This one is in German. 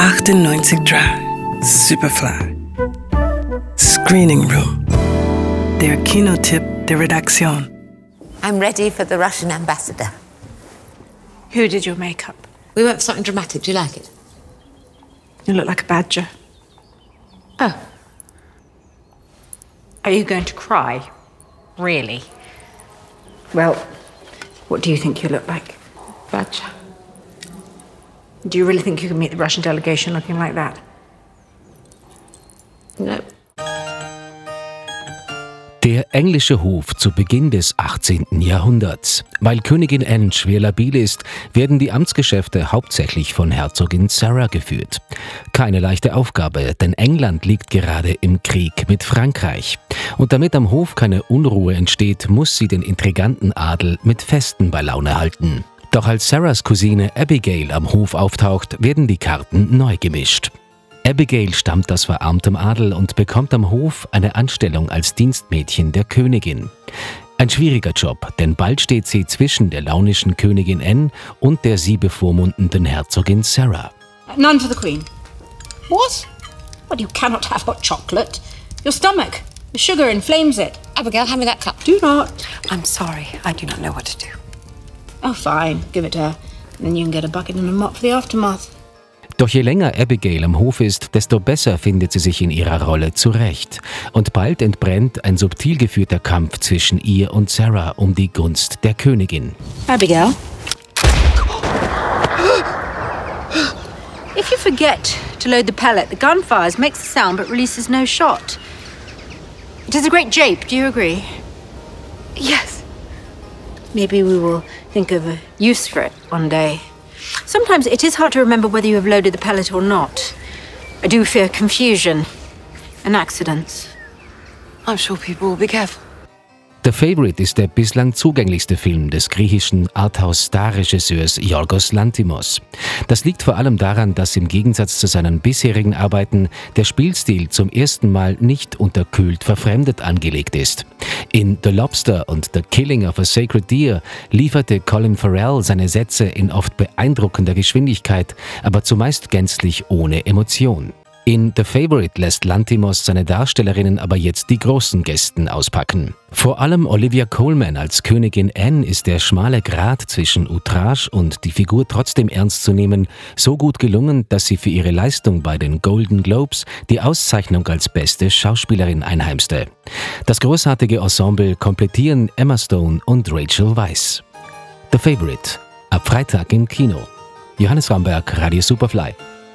98 Drive, Superfly. Screening Room. Der Kinotipp der Redaktion. I'm ready for the Russian ambassador. Who did your makeup? We went for something dramatic. Do you like it? You look like a badger. Oh. Are you going to cry? Really? Well, what do you think you look like? Badger. Do you really think you can meet the Russian delegation looking like that? No. Der englische Hof zu Beginn des 18. Jahrhunderts. Weil Königin Anne schwer labil ist, werden die Amtsgeschäfte hauptsächlich von Herzogin Sarah geführt. Keine leichte Aufgabe, denn England liegt gerade im Krieg mit Frankreich. Und damit am Hof keine Unruhe entsteht, muss sie den intriganten Adel mit Festen bei Laune halten. Doch als Sarahs Cousine Abigail am Hof auftaucht, werden die Karten neu gemischt. Abigail stammt aus verarmtem Adel und bekommt am Hof eine Anstellung als Dienstmädchen der Königin. Ein schwieriger Job, denn bald steht sie zwischen der launischen Königin Anne und der sie bevormundenden Herzogin Sarah. None for the Queen. What? Well, you cannot have hot chocolate. Your stomach. The sugar inflames it. Abigail, hand me that cup. Do not. I'm sorry, I do not know what to do. Oh, fine. Give it to her. And then you can get a bucket and a mop for the aftermath. Doch je länger Abigail am Hof ist, desto besser findet sie sich in ihrer Rolle zurecht. Und bald entbrennt ein subtil geführter Kampf zwischen ihr und Sarah um die Gunst der Königin. Abigail. if you forget to load the pellet, the gun fires, makes a sound but releases no shot. It is a great jape, do you agree? Yes. Maybe we will think of a use for it one day. Sometimes it is hard to remember whether you have loaded the pellet or not. I do fear confusion and accidents. I'm sure people will be careful. The Favorite ist der bislang zugänglichste Film des griechischen Arthouse-Star-Regisseurs Yorgos Lantimos. Das liegt vor allem daran, dass im Gegensatz zu seinen bisherigen Arbeiten der Spielstil zum ersten Mal nicht unterkühlt verfremdet angelegt ist. In The Lobster und The Killing of a Sacred Deer lieferte Colin Farrell seine Sätze in oft beeindruckender Geschwindigkeit, aber zumeist gänzlich ohne Emotion. In The Favorite lässt Lantimos seine Darstellerinnen aber jetzt die großen Gästen auspacken. Vor allem Olivia Colman als Königin Anne ist der schmale Grat zwischen Outrage und die Figur trotzdem ernst zu nehmen so gut gelungen, dass sie für ihre Leistung bei den Golden Globes die Auszeichnung als beste Schauspielerin einheimste. Das großartige Ensemble komplettieren Emma Stone und Rachel Weisz. The Favorite. Ab Freitag im Kino. Johannes Ramberg, Radio Superfly.